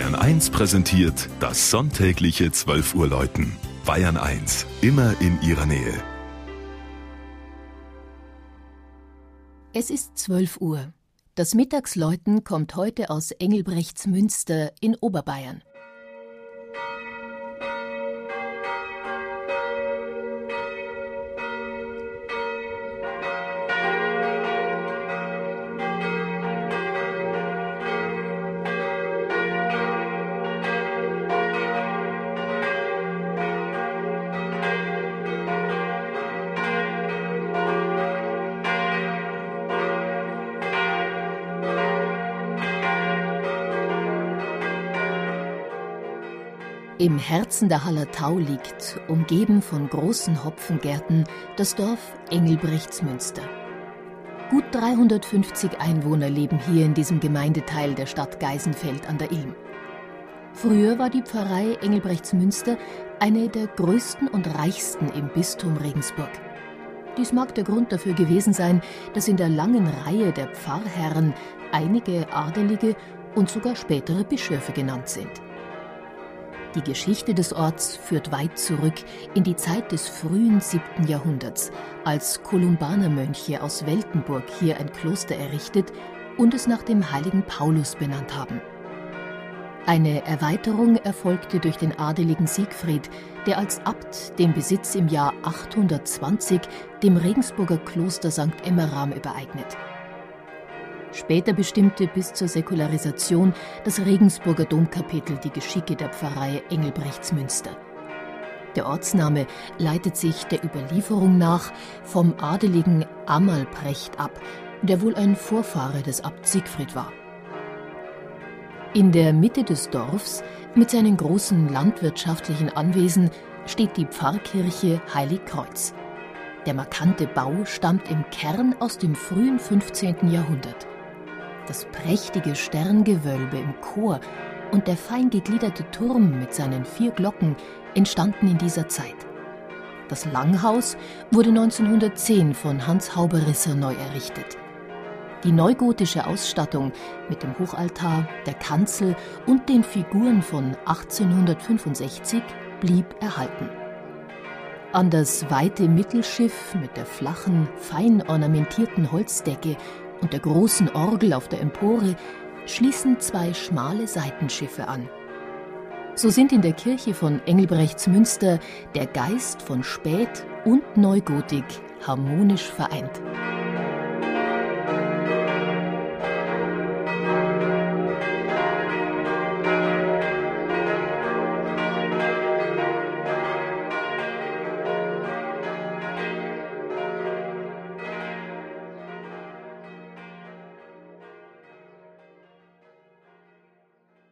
Bayern 1 präsentiert das sonntägliche 12 Uhr Läuten. Bayern 1, immer in ihrer Nähe. Es ist 12 Uhr. Das Mittagsläuten kommt heute aus Engelbrechtsmünster in Oberbayern. Im Herzen der Hallertau liegt, umgeben von großen Hopfengärten, das Dorf Engelbrechtsmünster. Gut 350 Einwohner leben hier in diesem Gemeindeteil der Stadt Geisenfeld an der Ilm. Früher war die Pfarrei Engelbrechtsmünster eine der größten und reichsten im Bistum Regensburg. Dies mag der Grund dafür gewesen sein, dass in der langen Reihe der Pfarrherren einige Adelige und sogar spätere Bischöfe genannt sind. Die Geschichte des Orts führt weit zurück in die Zeit des frühen 7. Jahrhunderts, als Kolumbanermönche aus Weltenburg hier ein Kloster errichtet und es nach dem heiligen Paulus benannt haben. Eine Erweiterung erfolgte durch den adeligen Siegfried, der als Abt den Besitz im Jahr 820 dem Regensburger Kloster St. Emmeram übereignet. Später bestimmte bis zur Säkularisation das Regensburger Domkapitel die Geschicke der Pfarrei Engelbrechtsmünster. Der Ortsname leitet sich der Überlieferung nach vom adeligen Amalprecht ab, der wohl ein Vorfahre des Abt Siegfried war. In der Mitte des Dorfs mit seinen großen landwirtschaftlichen Anwesen steht die Pfarrkirche Heiligkreuz. Der markante Bau stammt im Kern aus dem frühen 15. Jahrhundert. Das prächtige Sterngewölbe im Chor und der fein gegliederte Turm mit seinen vier Glocken entstanden in dieser Zeit. Das Langhaus wurde 1910 von Hans Hauberisser neu errichtet. Die neugotische Ausstattung mit dem Hochaltar, der Kanzel und den Figuren von 1865 blieb erhalten. An das weite Mittelschiff mit der flachen, fein ornamentierten Holzdecke und der großen Orgel auf der Empore schließen zwei schmale Seitenschiffe an. So sind in der Kirche von Engelbrechtsmünster der Geist von Spät- und Neugotik harmonisch vereint.